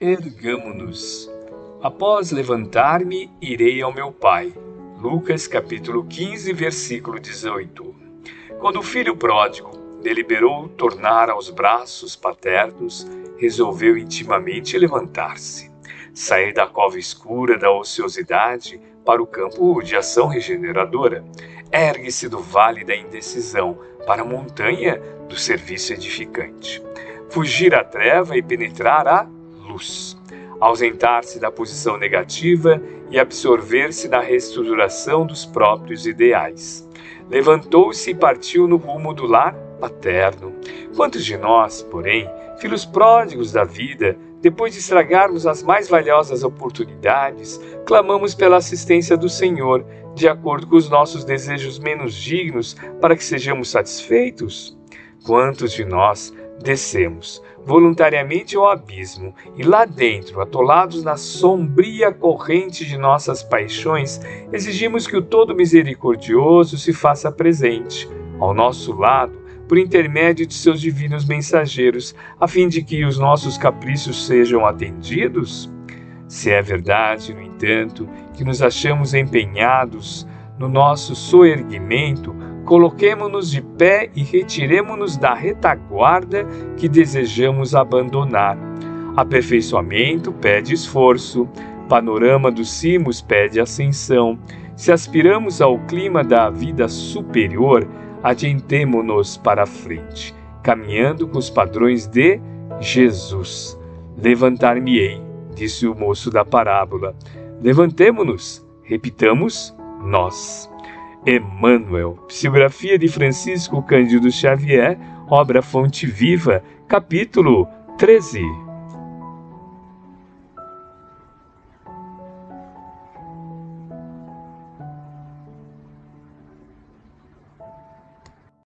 Ergamo-nos. Após levantar-me, irei ao meu pai. Lucas capítulo 15, versículo 18. Quando o filho pródigo deliberou tornar aos braços paternos, resolveu intimamente levantar-se, sair da cova escura da ociosidade para o campo de ação regeneradora. Ergue-se do vale da indecisão para a montanha do serviço edificante. Fugir à treva e penetrar a luz, ausentar-se da posição negativa e absorver-se na reestruturação dos próprios ideais. Levantou-se e partiu no rumo do lar paterno. Quantos de nós, porém, filhos pródigos da vida, depois de estragarmos as mais valiosas oportunidades, clamamos pela assistência do Senhor, de acordo com os nossos desejos menos dignos, para que sejamos satisfeitos? Quantos de nós descemos voluntariamente ao abismo e lá dentro, atolados na sombria corrente de nossas paixões, exigimos que o Todo Misericordioso se faça presente ao nosso lado por intermédio de seus divinos mensageiros, a fim de que os nossos caprichos sejam atendidos? Se é verdade, no entanto, que nos achamos empenhados no nosso soerguimento, Coloquemo-nos de pé e retiremo-nos da retaguarda que desejamos abandonar. Aperfeiçoamento pede esforço, panorama dos cimos pede ascensão. Se aspiramos ao clima da vida superior, adiantemo-nos para a frente, caminhando com os padrões de Jesus. Levantar-me-ei, disse o moço da parábola. Levantemo-nos, repitamos, nós. Emmanuel, psicografia de Francisco Cândido Xavier, obra Fonte Viva, capítulo 13.